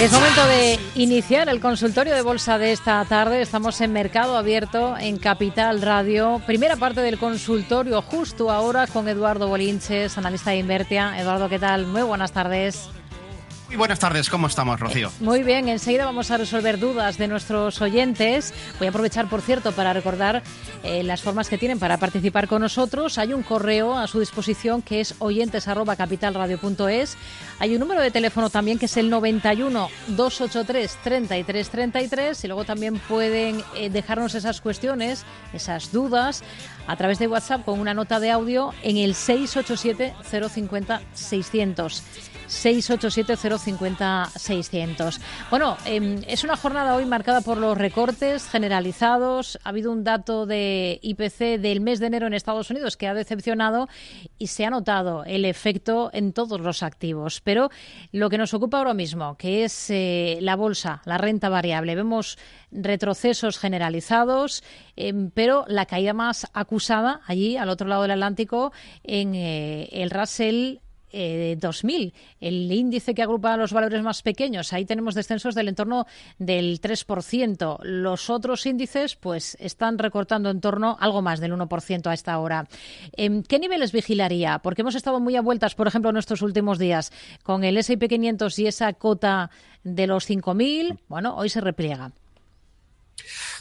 Es momento de iniciar el consultorio de bolsa de esta tarde. Estamos en Mercado Abierto en Capital Radio. Primera parte del consultorio justo ahora con Eduardo Bolinches, analista de Invertia. Eduardo, ¿qué tal? Muy buenas tardes. Muy buenas tardes, ¿cómo estamos, Rocío? Muy bien, enseguida vamos a resolver dudas de nuestros oyentes. Voy a aprovechar, por cierto, para recordar eh, las formas que tienen para participar con nosotros. Hay un correo a su disposición que es oyentes@capitalradio.es. Hay un número de teléfono también que es el 91 283 3333 y luego también pueden eh, dejarnos esas cuestiones, esas dudas a través de WhatsApp con una nota de audio en el 687 050 600. 687-050-600. Bueno, em, es una jornada hoy marcada por los recortes generalizados. Ha habido un dato de IPC del mes de enero en Estados Unidos que ha decepcionado y se ha notado el efecto en todos los activos. Pero lo que nos ocupa ahora mismo, que es eh, la bolsa, la renta variable, vemos retrocesos generalizados, em, pero la caída más acusada allí, al otro lado del Atlántico, en eh, el Russell eh, 2000, el índice que agrupa los valores más pequeños. Ahí tenemos descensos del entorno del 3%. Los otros índices, pues, están recortando en torno algo más del 1% a esta hora. Eh, ¿Qué niveles vigilaría? Porque hemos estado muy a vueltas, por ejemplo, en estos últimos días con el S&P 500 y esa cota de los 5.000. Bueno, hoy se repliega.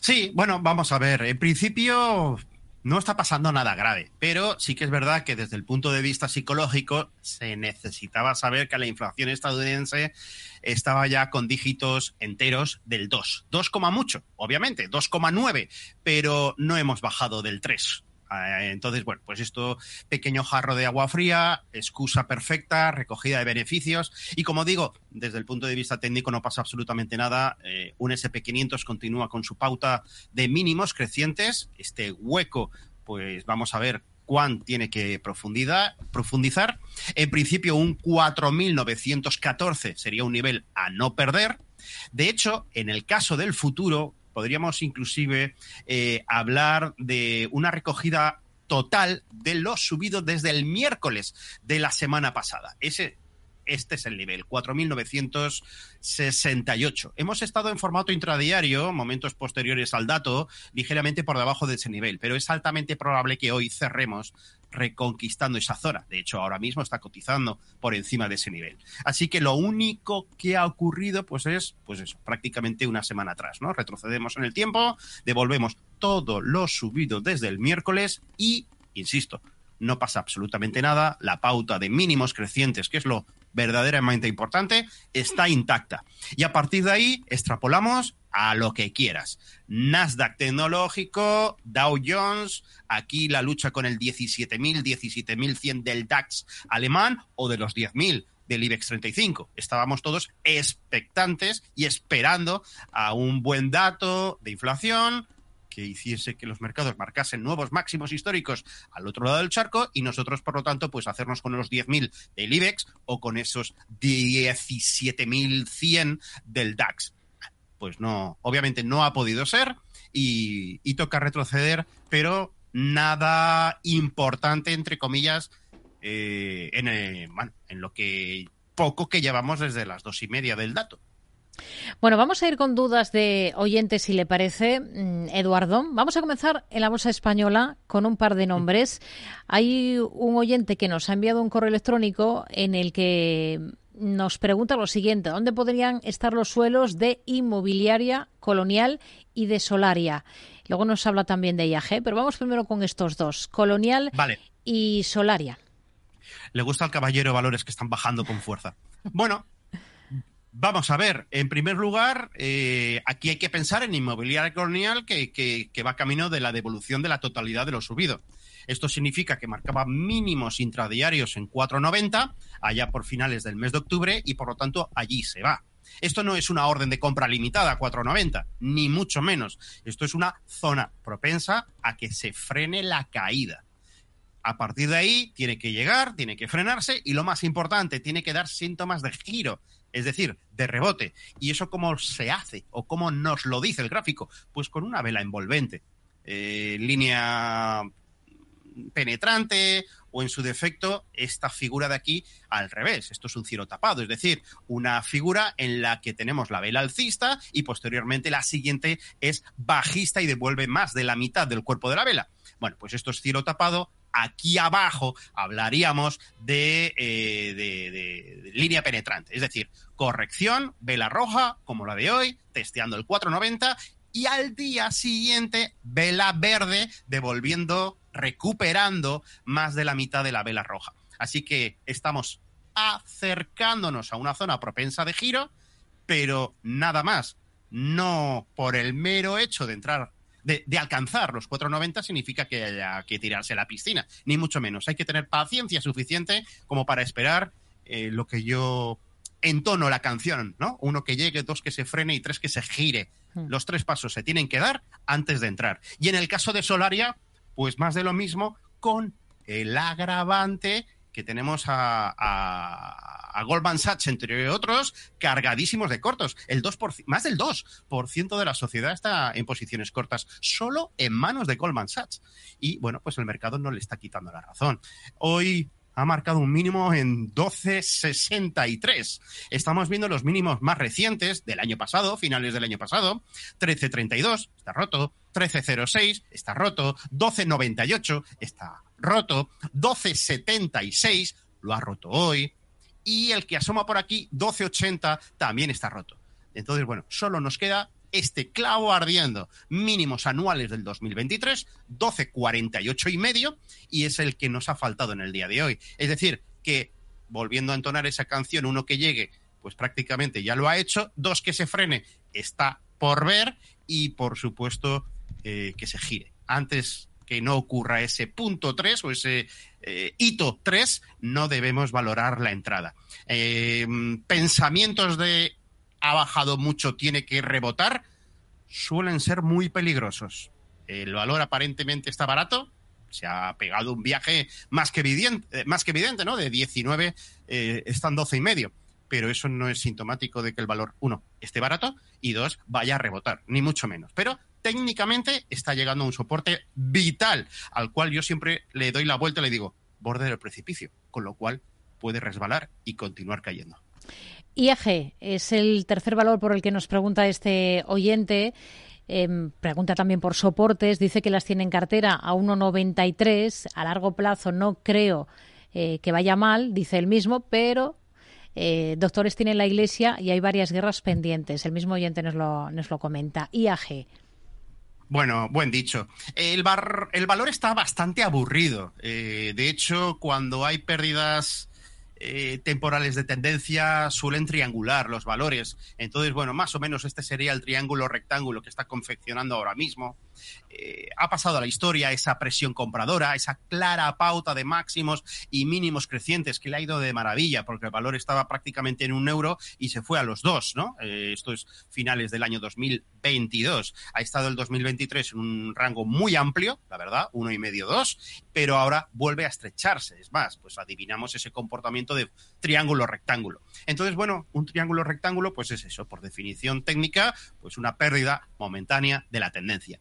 Sí, bueno, vamos a ver. En principio, no está pasando nada grave, pero sí que es verdad que desde el punto de vista psicológico se necesitaba saber que la inflación estadounidense estaba ya con dígitos enteros del 2. 2, mucho, obviamente, 2,9, pero no hemos bajado del 3. Eh, entonces, bueno, pues esto, pequeño jarro de agua fría, excusa perfecta, recogida de beneficios. Y como digo, desde el punto de vista técnico no pasa absolutamente nada. Eh, un SP500 continúa con su pauta de mínimos crecientes. Este hueco, pues vamos a ver cuán tiene que profundizar. En principio, un 4.914 sería un nivel a no perder. De hecho, en el caso del futuro, podríamos inclusive eh, hablar de una recogida total de los subidos desde el miércoles de la semana pasada. Ese este es el nivel, 4.968. Hemos estado en formato intradiario, momentos posteriores al dato, ligeramente por debajo de ese nivel, pero es altamente probable que hoy cerremos reconquistando esa zona. De hecho, ahora mismo está cotizando por encima de ese nivel. Así que lo único que ha ocurrido, pues es, pues eso, prácticamente una semana atrás. Retrocedemos en el tiempo, devolvemos todo lo subido desde el miércoles y, insisto, no pasa absolutamente nada. La pauta de mínimos crecientes, que es lo verdaderamente importante, está intacta. Y a partir de ahí extrapolamos a lo que quieras. Nasdaq tecnológico, Dow Jones, aquí la lucha con el 17.000, 17.100 del DAX alemán o de los 10.000 del IBEX 35. Estábamos todos expectantes y esperando a un buen dato de inflación, que hiciese que los mercados marcasen nuevos máximos históricos al otro lado del charco y nosotros, por lo tanto, pues hacernos con los 10.000 del IBEX o con esos 17.100 del DAX. Pues no, obviamente no ha podido ser y, toca retroceder, pero nada importante, entre comillas, eh, en, eh, en lo que poco que llevamos desde las dos y media del dato. Bueno, vamos a ir con dudas de oyentes, si le parece, mm, Eduardo. Vamos a comenzar en la Bolsa Española con un par de nombres. Hay un oyente que nos ha enviado un correo electrónico en el que nos pregunta lo siguiente, ¿dónde podrían estar los suelos de inmobiliaria, colonial y de solaria? Luego nos habla también de IAG, pero vamos primero con estos dos, colonial y solaria. Le gusta al caballero valores que están bajando con fuerza. Bueno, Vamos a ver, en primer lugar, eh, aquí hay que pensar en inmobiliaria colonial que, que, va camino de la devolución de la totalidad de lo subido. Esto significa que marcaba mínimos intradiarios en 4,90 allá por finales del mes de octubre y por lo tanto allí se va. Esto no es una orden de compra limitada a 4,90, ni mucho menos. Esto es una zona propensa a que se frene la caída. A partir de ahí tiene que llegar, tiene que frenarse y lo más importante, tiene que dar síntomas de giro es decir, de rebote. ¿Y eso cómo se hace o cómo nos lo dice el gráfico? Pues con una vela envolvente. Eh, línea penetrante o en su defecto esta figura de aquí al revés. Esto es un cielo tapado, es decir, una figura en la que tenemos la vela alcista y posteriormente la siguiente es bajista y devuelve más de la mitad del cuerpo de la vela. Bueno, pues esto es cielo tapado. Aquí abajo hablaríamos de, eh, de línea penetrante, es decir, corrección, vela roja, como la de hoy, testeando el 490 y al día siguiente vela verde devolviendo, recuperando más de la mitad de la vela roja. Así que estamos acercándonos a una zona propensa de giro, pero nada más. No por el mero hecho de entrar, de, alcanzar los 490 significa que haya que tirarse a la piscina, ni mucho menos. Hay que tener paciencia suficiente como para esperar eh, lo que yo entono la canción, ¿no? Uno que llegue, dos que se frene y tres que se gire. Hmm. Los tres pasos se tienen que dar antes de entrar. Y en el caso de Solaria, pues más de lo mismo con el agravante que tenemos a, Goldman Sachs, entre otros, cargadísimos de cortos. El 2%, más del 2% de la sociedad está en posiciones cortas, solo en manos de Goldman Sachs. Y bueno, pues el mercado no le está quitando la razón. Hoy ha marcado un mínimo en 12.63. Estamos viendo los mínimos más recientes del año pasado, finales del año pasado. 13.32 está roto, 13.06 está roto, 12.98 está roto, 12.76 lo ha roto hoy. Y el que asoma por aquí, 12.80, también está roto. Entonces, bueno, solo nos queda este clavo ardiendo, mínimos anuales del 2023, 12,48 y medio, y es el que nos ha faltado en el día de hoy. Es decir, que volviendo a entonar esa canción, uno que llegue, pues prácticamente ya lo ha hecho, dos que se frene, está por ver, y por supuesto eh, que se gire. Antes que no ocurra ese punto 3 o ese eh, hito 3, no debemos valorar la entrada. Eh, pensamientos de ha bajado mucho, tiene que rebotar, suelen ser muy peligrosos. El valor aparentemente está barato, se ha pegado un viaje más que evidente, eh, más que evidente ¿no? De 19 eh, están 12 y medio. Pero eso no es sintomático de que el valor, uno, esté barato y dos, vaya a rebotar, ni mucho menos. Pero técnicamente está llegando a un soporte vital, al cual yo siempre le doy la vuelta y le digo, borde del precipicio, con lo cual puede resbalar y continuar cayendo. IAG es el tercer valor por el que nos pregunta este oyente. Em, pregunta también por soportes. Dice que las tiene en cartera a 1,93. A largo plazo no creo eh, que vaya mal, dice él mismo, pero eh, doctores tienen la Iglesia y hay varias guerras pendientes. El mismo oyente nos lo, nos lo comenta. IAG. Bueno, buen dicho. El, el valor está bastante aburrido. Eh, de hecho, cuando hay pérdidas eh, temporales de tendencia suelen triangular los valores. Entonces, bueno, más o menos este sería el triángulo rectángulo que está confeccionando ahora mismo. Eh, ha pasado a la historia esa presión compradora, esa clara pauta de máximos y mínimos crecientes que le ha ido de maravilla, porque el valor estaba prácticamente en un euro y se fue a los dos, ¿no? Eh, esto es finales del año 2022. Ha estado el 2023 en un rango muy amplio, la verdad, uno y medio, dos, pero ahora vuelve a estrecharse. Es más, pues adivinamos ese comportamiento de triángulo rectángulo. Entonces, bueno, un triángulo rectángulo, pues es eso, por definición técnica, pues una pérdida momentánea de la tendencia.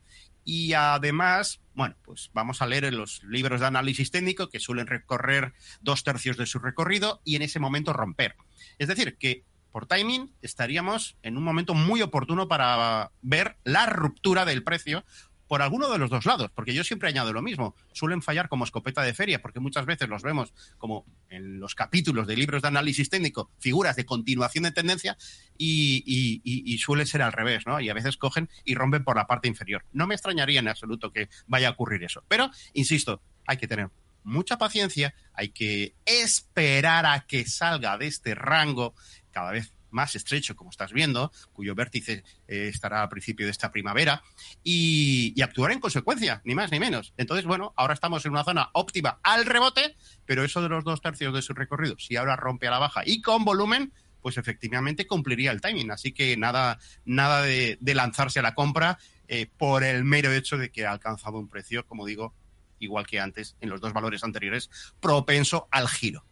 Y además, bueno, pues vamos a leer en los libros de análisis técnico que suelen recorrer dos tercios de su recorrido y en ese momento romper. Es decir, que por timing estaríamos en un momento muy oportuno para ver la ruptura del precio por alguno de los dos lados, porque yo siempre añado lo mismo, suelen fallar como escopeta de feria, porque muchas veces los vemos como en los capítulos de libros de análisis técnico, figuras de continuación de tendencia, y, suele ser al revés, ¿no? Y a veces cogen y rompen por la parte inferior. No me extrañaría en absoluto que vaya a ocurrir eso, pero, insisto, hay que tener mucha paciencia, hay que esperar a que salga de este rango cada vez más estrecho, como estás viendo, cuyo vértice eh, estará al principio de esta primavera, y, actuar en consecuencia, ni más ni menos. Entonces, bueno, ahora estamos en una zona óptima al rebote, pero eso de los dos tercios de su recorrido, si ahora rompe a la baja y con volumen, pues efectivamente cumpliría el timing. Así que nada, nada de, lanzarse a la compra eh, por el mero hecho de que ha alcanzado un precio, como digo, igual que antes en los dos valores anteriores, propenso al giro.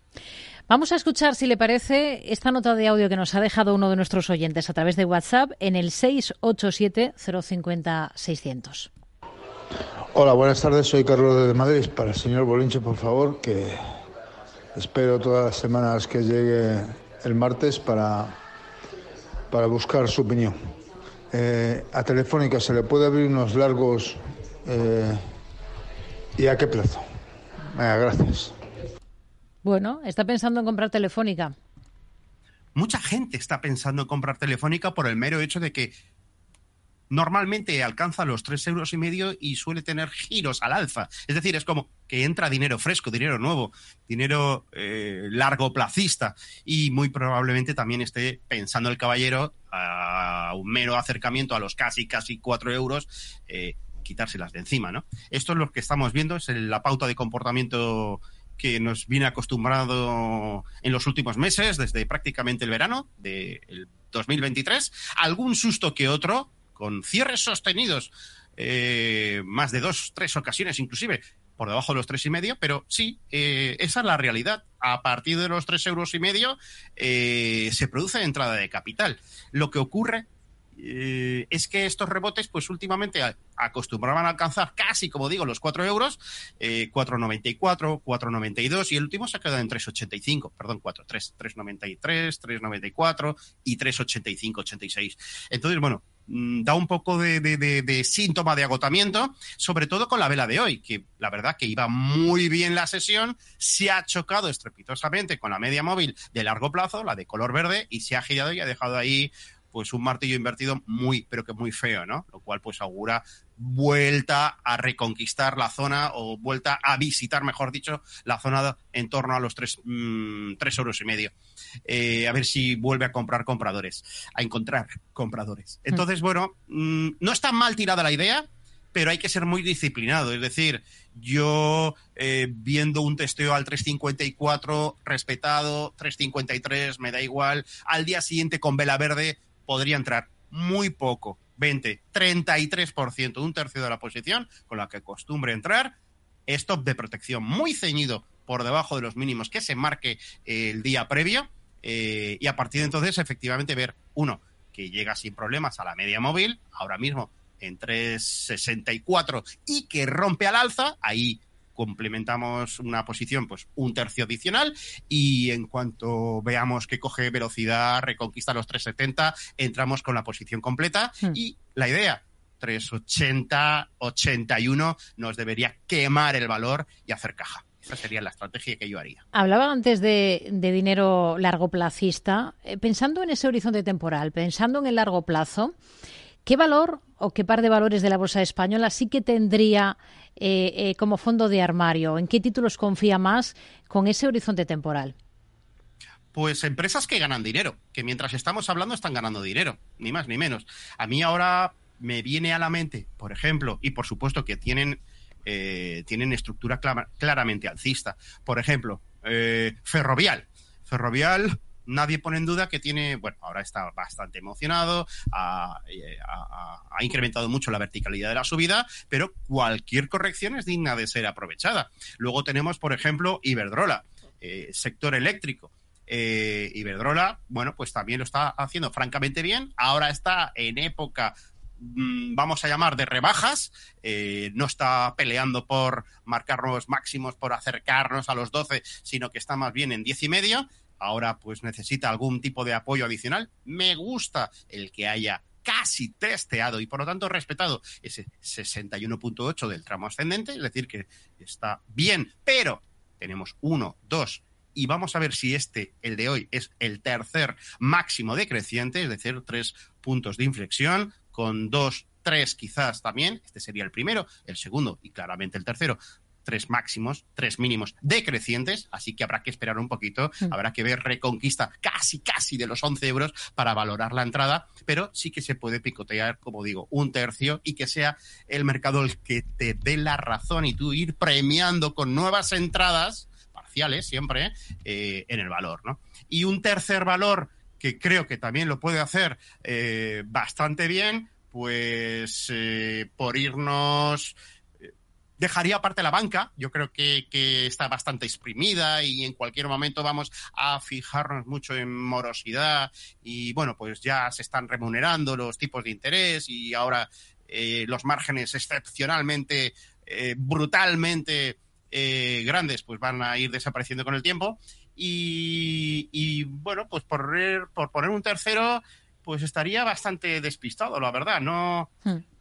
Vamos a escuchar, si le parece, esta nota de audio que nos ha dejado uno de nuestros oyentes a través de WhatsApp en el 687-050-600. Hola, buenas tardes. Soy Carlos de Madrid. Para el señor Bolinche, por favor, que espero todas las semanas que llegue el martes para, para buscar su opinión. Eh, a Telefónica se le puede abrir unos largos eh, y a qué plazo. Gracias. Bueno, está pensando en comprar Telefónica. Mucha gente está pensando en comprar Telefónica por el mero hecho de que normalmente alcanza los tres euros y medio y suele tener giros al alza. Es decir, es como que entra dinero fresco, dinero nuevo, dinero eh, largo placista y muy probablemente también esté pensando el caballero a un mero acercamiento a los casi, casi cuatro euros. Eh, quitárselas de encima, ¿no? Esto es lo que estamos viendo, es la pauta de comportamiento que nos viene acostumbrado en los últimos meses, desde prácticamente el verano del 2023. Algún susto que otro, con cierres sostenidos, eh, más de dos, tres ocasiones inclusive, por debajo de los tres y medio, pero sí, eh, esa es la realidad. A partir de los tres euros y medio eh, se produce entrada de capital. Lo que ocurre eh, es que estos rebotes, pues últimamente acostumbraban a alcanzar casi, como digo, los 4 euros, eh, 4,94, 4,92 y el último se ha quedado en 3,85, perdón, 4, 3, 3,93, 3,94 y 3,85, 86. Entonces, bueno, mm, da un poco de, síntoma de agotamiento, sobre todo con la vela de hoy, que la verdad que iba muy bien la sesión, se ha chocado estrepitosamente con la media móvil de largo plazo, la de color verde, y se ha girado y ha dejado ahí pues un martillo invertido muy, pero que muy feo, ¿no? Lo cual pues augura vuelta a reconquistar la zona o vuelta a visitar, mejor dicho, la zona en torno a los tres, mmm, tres euros y medio. Eh, a ver si vuelve a comprar compradores, a encontrar compradores. Entonces, bueno, mmm, no está mal tirada la idea, pero hay que ser muy disciplinado. Es decir, yo eh, viendo un testeo al 354 respetado, 353 me da igual, al día siguiente con vela verde podría entrar muy poco, 20, 33%, un tercio de la posición con la que costumbre entrar, stop de protección muy ceñido por debajo de los mínimos que se marque el día previo eh, y a partir de entonces efectivamente ver, uno, que llega sin problemas a la media móvil, ahora mismo en 364 y que rompe al alza, ahí complementamos una posición, pues un tercio adicional y en cuanto veamos que coge velocidad, reconquista los 370, entramos con la posición completa hmm. y la idea, 380, 81 nos debería quemar el valor y hacer caja. Esa sería la estrategia que yo haría. Hablaba antes de, de dinero largo placista. Eh, pensando en ese horizonte temporal, pensando en el largo plazo, ¿qué valor o qué par de valores de la Bolsa Española sí que tendría eh, eh, como fondo de armario? ¿En qué títulos confía más con ese horizonte temporal? Pues empresas que ganan dinero, que mientras estamos hablando están ganando dinero, ni más ni menos. A mí ahora me viene a la mente, por ejemplo, y por supuesto que tienen, eh, tienen estructura clara, claramente alcista. Por ejemplo, Ferrovial. Ferrovial nadie pone en duda que tiene, bueno, ahora está bastante emocionado, ha, ha, ha, incrementado mucho la verticalidad de la subida, pero cualquier corrección es digna de ser aprovechada. Luego tenemos, por ejemplo, Iberdrola, eh, sector eléctrico. Eh, Iberdrola, bueno, pues también lo está haciendo francamente bien. Ahora está en época mm, vamos a llamar de rebajas, eh, no está peleando por marcarnos máximos, por acercarnos a los 12, sino que está más bien en 10 y medio ahora pues necesita algún tipo de apoyo adicional. Me gusta el que haya casi testeado y por lo tanto respetado ese 61.8 del tramo ascendente, es decir, que está bien, pero tenemos uno, dos, y vamos a ver si este, el de hoy, es el tercer máximo decreciente, es decir, tres puntos de inflexión, con dos, tres quizás también, este sería el primero, el segundo y claramente el tercero, tres máximos, tres mínimos decrecientes, así que habrá que esperar un poquito, mm. habrá que ver reconquista casi, casi de los 11 euros para valorar la entrada, pero sí que se puede picotear, como digo, un tercio y que sea el mercado el que te dé la razón y tú ir premiando con nuevas entradas parciales siempre eh, en el valor, ¿no? Y un tercer valor que creo que también lo puede hacer eh, bastante bien, pues eh, por irnos dejaría aparte la banca. Yo creo que, que, está bastante exprimida y en cualquier momento vamos a fijarnos mucho en morosidad y bueno, pues ya se están remunerando los tipos de interés y ahora eh, los márgenes excepcionalmente eh, brutalmente eh, grandes, pues van a ir desapareciendo con el tiempo. Y, bueno, pues por, por poner un tercero, pues estaría bastante despistado, la verdad. No.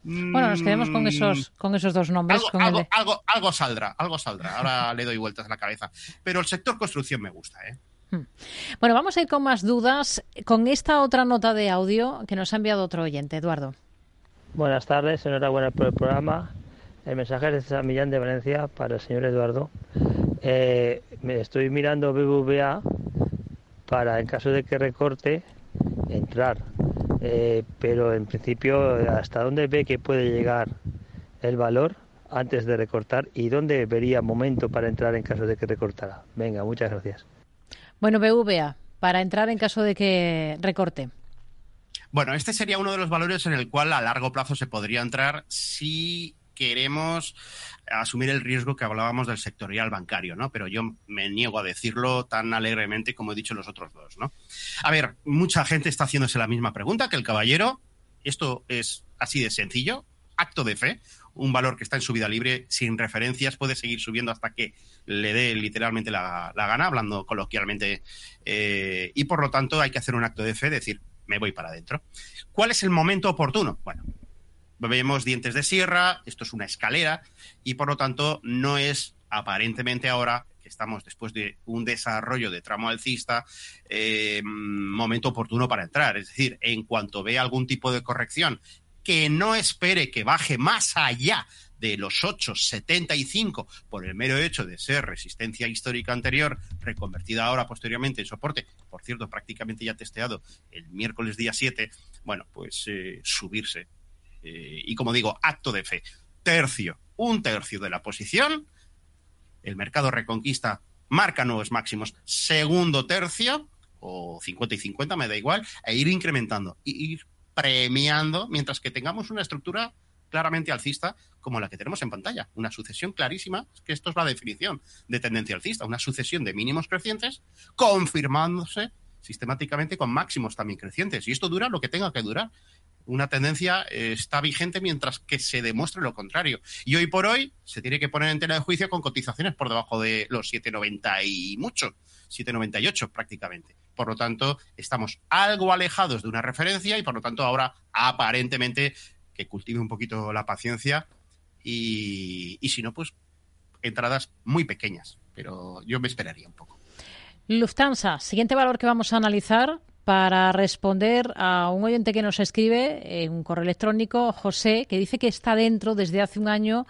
Bueno, nos quedemos con esos, con esos dos nombres. Algo, algo, algo, saldrá, algo saldrá. Ahora le doy vueltas a la cabeza. Pero el sector construcción me gusta, ¿eh? Hmm. Bueno, vamos a ir con más dudas con esta otra nota de audio que nos ha enviado otro oyente, Eduardo. Buenas tardes, enhorabuena por el programa. El mensaje es de San Millán de Valencia para el señor Eduardo. Eh, me estoy mirando BBVA para, en caso de que recorte, entrar. Eh, pero en principio, ¿hasta dónde ve que puede llegar el valor antes de recortar y dónde vería momento para entrar en caso de que recortara? Venga, muchas gracias. Bueno, BVA, para entrar en caso de que recorte. Bueno, este sería uno de los valores en el cual a largo plazo se podría entrar si queremos asumir el riesgo que hablábamos del sectorial bancario, ¿no? Pero yo me niego a decirlo tan alegremente como he dicho los otros dos, ¿no? A ver, mucha gente está haciéndose la misma pregunta que el caballero. Esto es así de sencillo, acto de fe un valor que está en subida libre sin referencias puede seguir subiendo hasta que le dé literalmente la, gana, hablando coloquialmente, eh, y por lo tanto hay que hacer un acto de fe, decir, me voy para adentro. ¿Cuál es el momento oportuno? Bueno, vemos dientes de sierra, esto es una escalera, y por lo tanto no es aparentemente ahora que estamos después de un desarrollo de tramo alcista, eh, momento oportuno para entrar. Es decir, en cuanto vea algún tipo de corrección que no espere que baje más allá de los 8,75 por el mero hecho de ser resistencia histórica anterior, reconvertida ahora posteriormente en soporte, por cierto, prácticamente ya testeado el miércoles día 7, bueno, pues eh, subirse. Eh, y como digo, acto de fe. Tercio, un tercio de la posición, el mercado reconquista marca nuevos máximos, segundo tercio, o 50 y 50, me da igual, e ir incrementando, ir premiando mientras que tengamos una estructura claramente alcista como la que tenemos en pantalla. Una sucesión clarísima, que esto es la definición de tendencia alcista, una sucesión de mínimos crecientes confirmándose sistemáticamente con máximos también crecientes. Y esto dura lo que tenga que durar. Una tendencia eh, está vigente mientras que se demuestre lo contrario. Y hoy por hoy se tiene que poner en tela de juicio con cotizaciones por debajo de los 7,90 y mucho, 7,98 prácticamente. Por lo tanto, estamos algo alejados de una referencia y por lo tanto ahora aparentemente que cultive un poquito la paciencia y, si no, pues entradas muy pequeñas. Pero yo me esperaría un poco. Lufthansa, siguiente valor que vamos a analizar para responder a un oyente que nos escribe en un correo electrónico, José, que dice que está dentro desde hace un año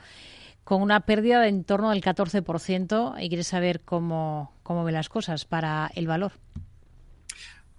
con una pérdida de en torno del 14% y quiere saber cómo, cómo ve las cosas para el valor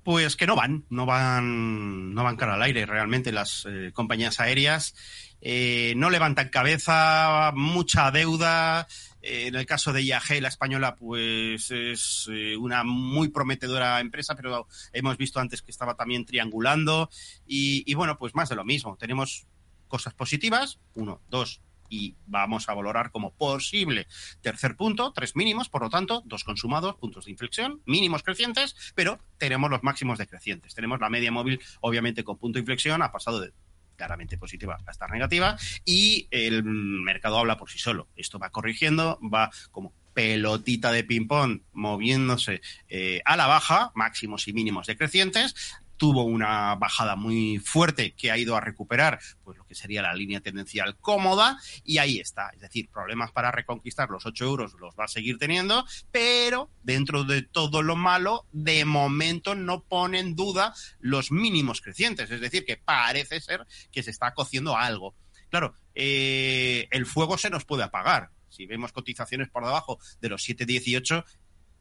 pues que no van, no van, no van cara al aire realmente las eh, compañías aéreas. Eh, no levantan cabeza, mucha deuda. Eh, en el caso de IAG, la española, pues es una muy prometedora empresa, pero hemos visto antes que estaba también triangulando. Y, y bueno, pues más de lo mismo. Tenemos cosas positivas, uno, dos, y vamos a valorar como posible tercer punto, tres mínimos, por lo tanto, dos consumados, puntos de inflexión, mínimos crecientes, pero tenemos los máximos decrecientes. Tenemos la media móvil, obviamente, con punto de inflexión, ha pasado de claramente positiva a estar negativa y el mercado habla por sí solo. Esto va corrigiendo, va como pelotita de ping-pong moviéndose eh, a la baja, máximos y mínimos decrecientes, tuvo una bajada muy fuerte que ha ido a recuperar pues lo que sería la línea tendencial cómoda y ahí está. Es decir, problemas para reconquistar los 8 euros los va a seguir teniendo, pero dentro de todo lo malo, de momento no pone en duda los mínimos crecientes. Es decir, que parece ser que se está cociendo algo. Claro, eh, el fuego se nos puede apagar. Si vemos cotizaciones por debajo de los 7.18,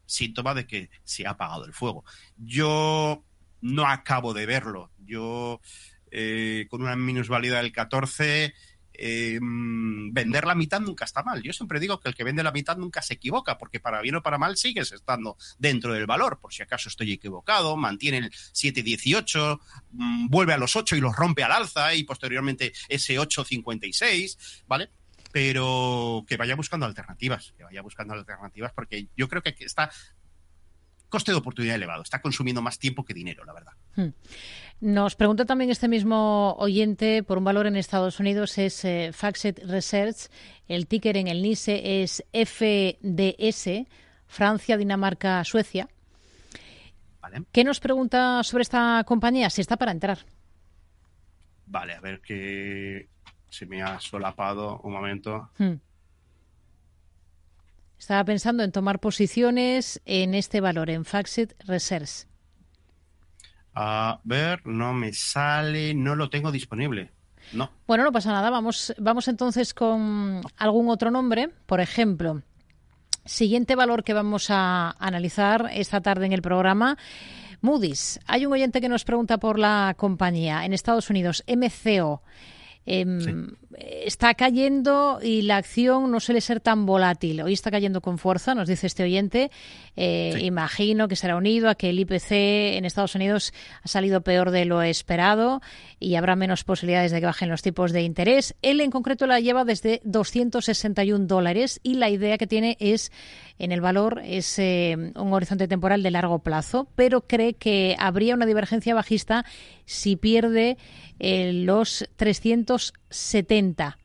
síntoma de que se ha apagado el fuego. Yo no acabo de verlo. Yo, eh, con una minusvalía del 14, eh, vender la mitad nunca está mal. Yo siempre digo que el que vende la mitad nunca se equivoca, porque para bien o para mal sigues estando dentro del valor. Por si acaso estoy equivocado, mantiene el 7,18, mm, vuelve a los 8 y los rompe al alza y posteriormente ese 8,56, ¿vale? Pero que vaya buscando alternativas, que vaya buscando alternativas, porque yo creo que está coste de oportunidad elevado. Está consumiendo más tiempo que dinero, la verdad. Hmm. Nos pregunta también este mismo oyente por un valor en Estados Unidos, es eh, Faxet Research. El ticker en el NISE es FDS, Francia, Dinamarca, Suecia. ¿Qué nos pregunta sobre esta compañía? Si está para entrar. Vale, a ver que se me ha solapado un momento. Hmm. Estaba pensando en tomar posiciones en este valor, en Faxit Research. A ver, no me sale, no lo tengo disponible. No. Bueno, no pasa nada. Vamos, vamos entonces con algún otro nombre. Por ejemplo, siguiente valor que vamos a analizar esta tarde en el programa. Moody's. Hay un oyente que nos pregunta por la compañía en Estados Unidos, MCO. Em, está cayendo y la acción no suele ser tan volátil. Hoy está cayendo con fuerza, nos dice este oyente. Eh, imagino que será unido a que el IPC en Estados Unidos ha salido peor de lo esperado y habrá menos posibilidades de que bajen los tipos de interés. Él en concreto la lleva desde 261 dólares y la idea que tiene es en el valor es eh, un horizonte temporal de largo plazo, pero cree que habría una divergencia bajista si pierde eh, los 370.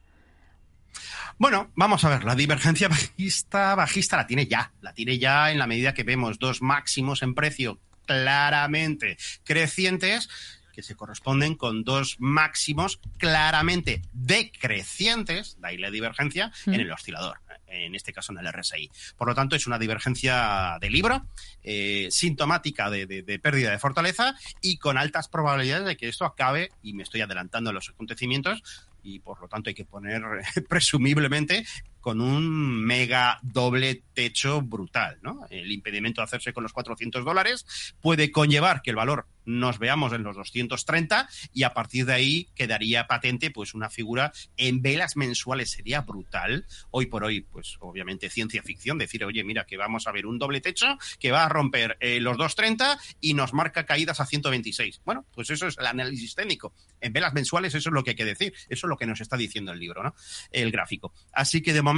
Bueno, vamos a ver, la divergencia bajista, bajista la tiene ya, la tiene ya en la medida que vemos dos máximos en precio claramente crecientes que se corresponden con dos máximos claramente decrecientes, de ahí la divergencia, en el oscilador en este caso en el RSI. Por lo tanto, es una divergencia de libro, eh, sintomática de, de, pérdida de fortaleza y con altas probabilidades de que esto acabe, y me estoy adelantando a los acontecimientos, y por lo tanto hay que poner presumiblemente con un mega doble techo brutal. ¿no? El impedimento de hacerse con los 400 dólares puede conllevar que el valor nos veamos en los 230 y a partir de ahí quedaría patente pues una figura en velas mensuales sería brutal hoy por hoy pues obviamente ciencia ficción decir oye mira que vamos a ver un doble techo que va a romper eh, los 230 y nos marca caídas a 126 bueno pues eso es el análisis técnico en velas mensuales eso es lo que hay que decir eso es lo que nos está diciendo el libro no el gráfico así que de momento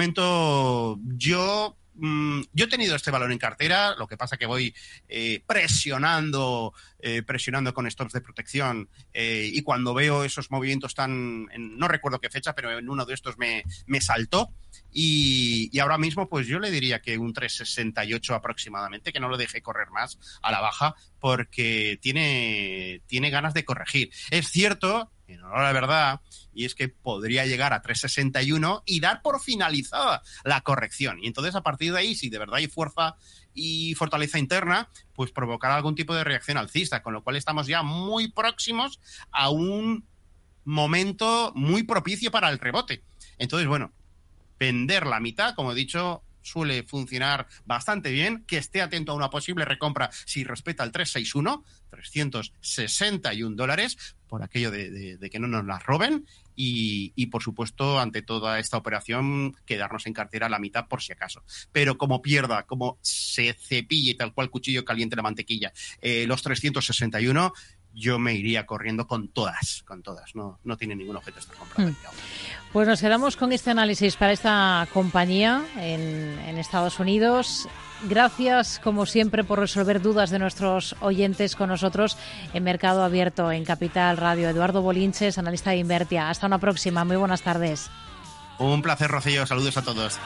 yo mm, yo he tenido este valor en cartera, lo que pasa que voy eh, presionando, eh, presionando con stops de protección eh, y cuando veo esos movimientos tan, no recuerdo qué fecha, pero en uno de estos me, me saltó y, y, ahora mismo pues yo le diría que un 368 aproximadamente, que no lo deje correr más a la baja porque tiene, tiene ganas de corregir. Es cierto en la verdad, y es que podría llegar a 361 y dar por finalizada la corrección. Y entonces, a partir de ahí, si de verdad hay fuerza y fortaleza interna, pues provocará algún tipo de reacción alcista, con lo cual estamos ya muy próximos a un momento muy propicio para el rebote. Entonces, bueno, vender la mitad, como he dicho, suele funcionar bastante bien, que esté atento a una posible recompra si respeta el 361, 361 dólares, por aquello de, que no nos las roben. Y, y, por supuesto, ante toda esta operación, quedarnos en cartera la mitad por si acaso. Pero como pierda, como se cepille tal cual cuchillo caliente la mantequilla, eh, los 361, yo me iría corriendo con todas, con todas. No, no tiene ningún objeto esta compra. Hmm. Pues nos quedamos con este análisis para esta compañía en, en, Estados Unidos. Gracias, como siempre, por resolver dudas de nuestros oyentes con nosotros en Mercado Abierto en Capital Radio. Eduardo Bolinches, analista de Invertia. Hasta una próxima. Muy buenas tardes. Un placer, Rocío. Saludos a todos.